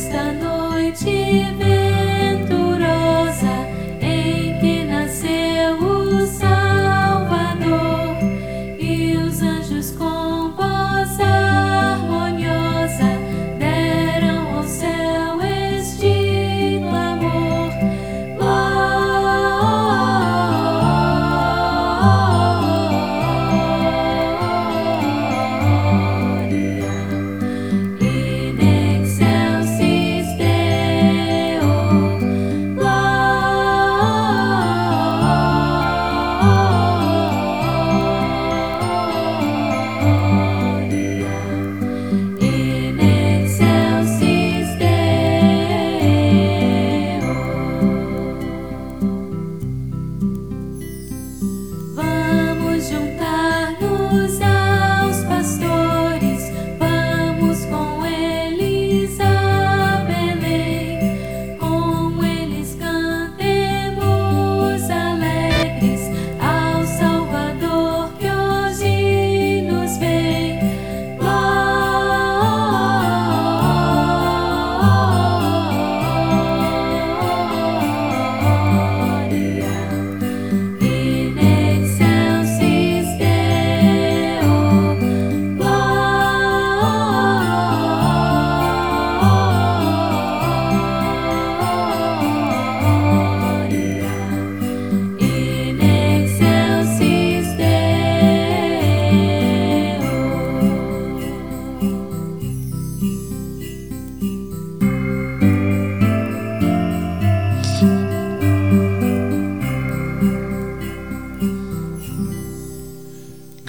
Esta noite vem.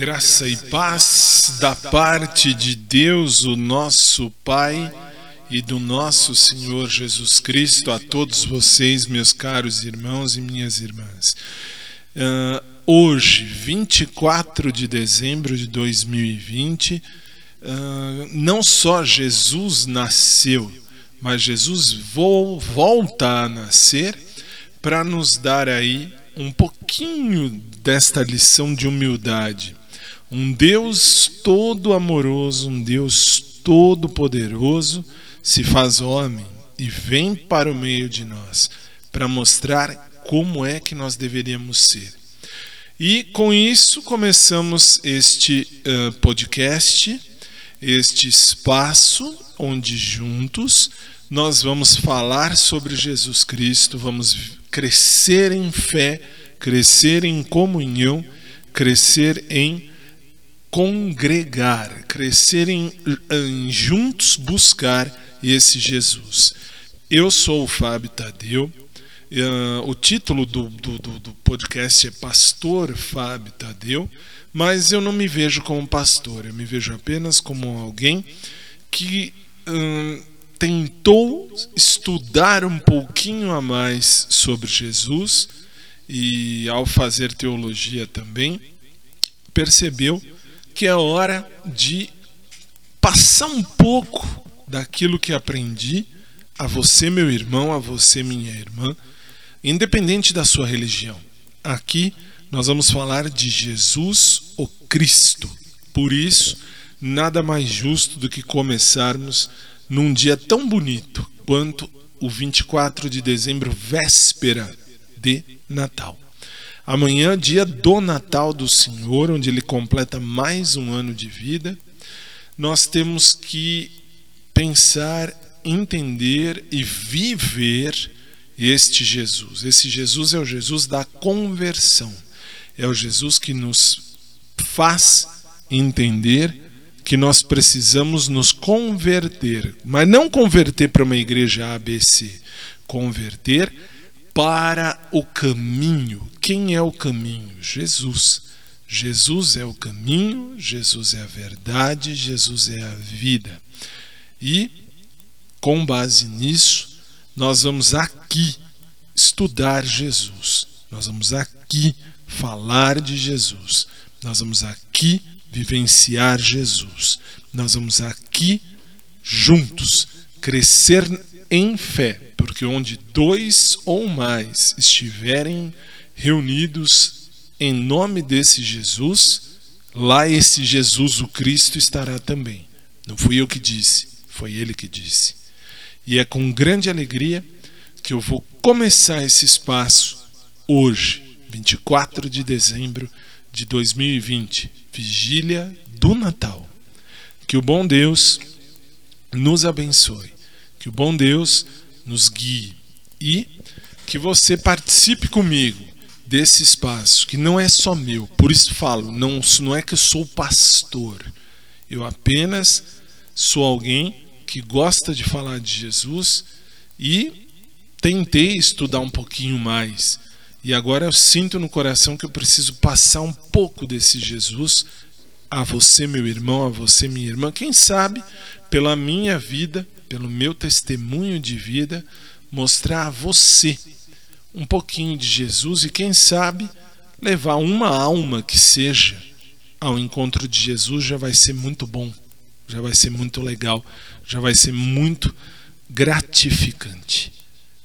Graça e paz da parte de Deus, o nosso Pai, e do nosso Senhor Jesus Cristo a todos vocês, meus caros irmãos e minhas irmãs. Uh, hoje, 24 de dezembro de 2020, uh, ah, não só Jesus nasceu, mas Jesus vo volta a nascer para nos dar aí um pouquinho desta lição de humildade um Deus todo amoroso, um Deus todo poderoso se faz homem e vem para o meio de nós para mostrar como é que nós deveríamos ser. E com isso começamos este uh, podcast, este espaço onde juntos nós vamos falar sobre Jesus Cristo, vamos crescer em fé, crescer em comunhão, crescer em congregar, crescer em, em juntos buscar esse Jesus. Eu sou o Fábio Tadeu. Uh, o título do, do, do, podcast é Pastor Fábio Tadeu, mas eu não me vejo como pastor, eu me vejo apenas como alguém que uh, tentou estudar um pouquinho a mais sobre Jesus e, ao fazer teologia também, percebeu que é hora de passar um pouco daquilo que aprendi a você, meu irmão, a você, minha irmã, independente da sua religião. Aqui nós vamos falar de Jesus, o Cristo. Por isso, nada mais justo do que começarmos num dia tão bonito quanto o 24 de dezembro, véspera de Natal. Amanhã, dia do Natal do Senhor, onde ele completa mais um ano de vida, nós temos que pensar, entender e viver este Jesus. Esse Jesus é o Jesus da conversão. É o Jesus que nos faz entender que nós precisamos nos converter, mas não converter para uma igreja ABC, converter para o caminho. Quem é o caminho? Jesus. Jesus é o caminho, Jesus é a verdade, Jesus é a vida. E, com base nisso, nós vamos aqui estudar Jesus, nós vamos aqui falar de Jesus, nós vamos aqui vivenciar Jesus, nós vamos aqui juntos crescer em fé, porque onde dois ou mais estiverem reunidos em nome desse Jesus, lá esse Jesus, o Cristo, estará também. Não fui eu que disse, foi ele que disse. E é com grande alegria que eu vou começar esse espaço hoje, 24 de dezembro de 2020, vigília do Natal. Que o bom Deus nos abençoe, que o bom Deus nos guie e que você participe comigo desse espaço, que não é só meu. Por isso falo, não, não é que eu sou pastor. Eu apenas sou alguém que gosta de falar de Jesus e tentei estudar um pouquinho mais. E agora eu sinto no coração que eu preciso passar um pouco desse Jesus a você, meu irmão, a você, minha irmã. Quem sabe, pela minha vida, pelo meu testemunho de vida, mostrar a você um pouquinho de Jesus e, quem sabe, levar uma alma que seja ao encontro de Jesus já vai ser muito bom, já vai ser muito legal, já vai ser muito gratificante.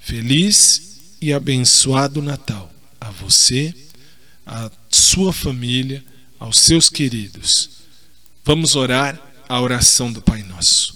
Feliz e abençoado Natal a você, a sua família, aos seus queridos. Vamos orar a oração do Pai Nosso.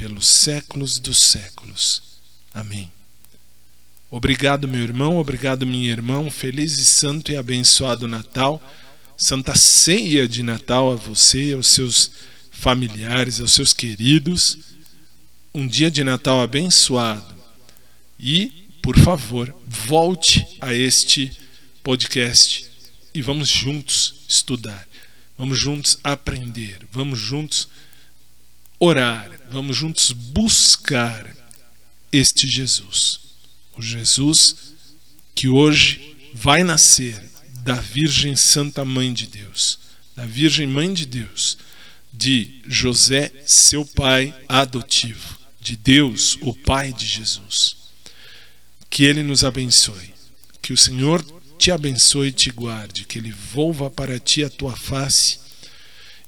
pelos séculos dos séculos. Amém. Obrigado, meu irmão, obrigado, minha irmã. feliz e santo e abençoado Natal. Santa ceia de Natal a você, aos seus familiares, aos seus queridos. Um dia de Natal abençoado. E, por favor, volte a este podcast e vamos juntos estudar. Vamos juntos aprender. Vamos juntos orar. Vamos juntos buscar este Jesus o Jesus que hoje vai nascer da Virgem Santa Mãe de Deus, da Virgem Mãe de Deus, de José, seu pai adotivo, de Deus, o Pai de Jesus. Que Ele nos abençoe, que o Senhor te abençoe e te guarde, que Ele volva para ti a tua face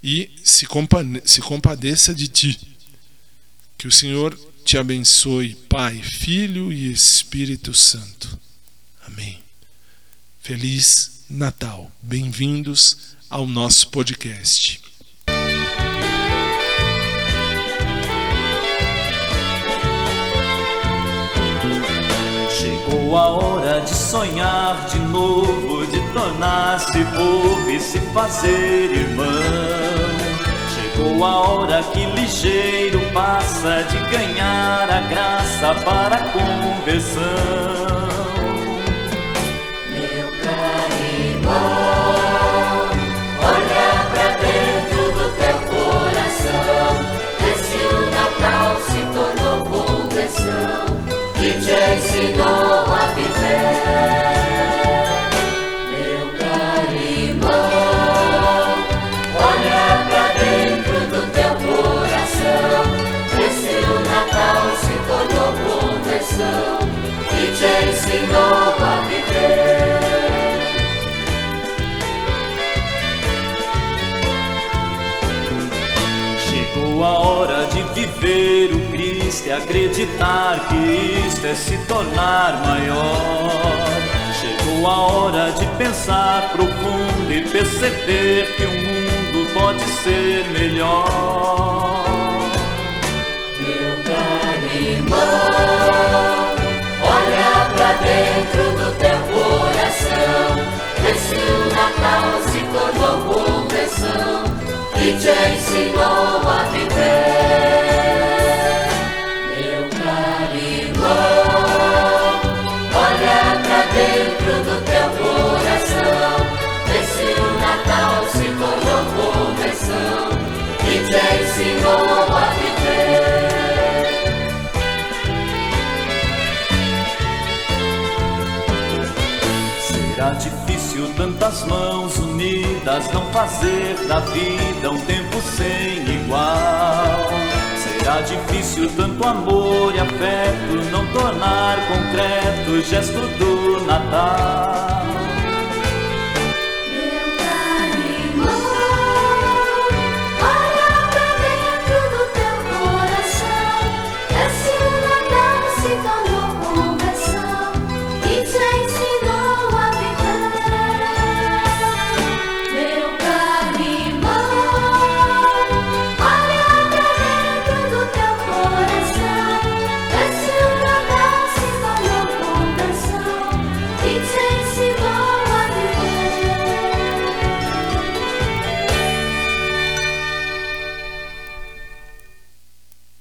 e se, compadeça de ti. Que o Senhor te abençoe, Pai, Filho e Espírito Santo. Amém. Feliz Natal. Bem-vindos ao nosso podcast. Chegou a hora de sonhar de novo, de tornar-se povo e se fazer irmão. Chegou a hora que ligeiro passa de ganhar a graça para a conversão. Meu caro irmão, olha pra dentro do teu coração. Vê se o Natal se tornou conversão que te ensinou a hora de viver o Cristo e acreditar que isto é se tornar maior. Chegou a hora de pensar profundo e perceber que o mundo pode ser melhor. Meu caro irmão, olha pra dentro do teu coração. Vê se o Natal se tornou conversão e te ensinou a viver. Tantas mãos unidas não fazer da vida um tempo sem igual. Será difícil tanto amor e afeto não tornar concreto o gesto do Natal.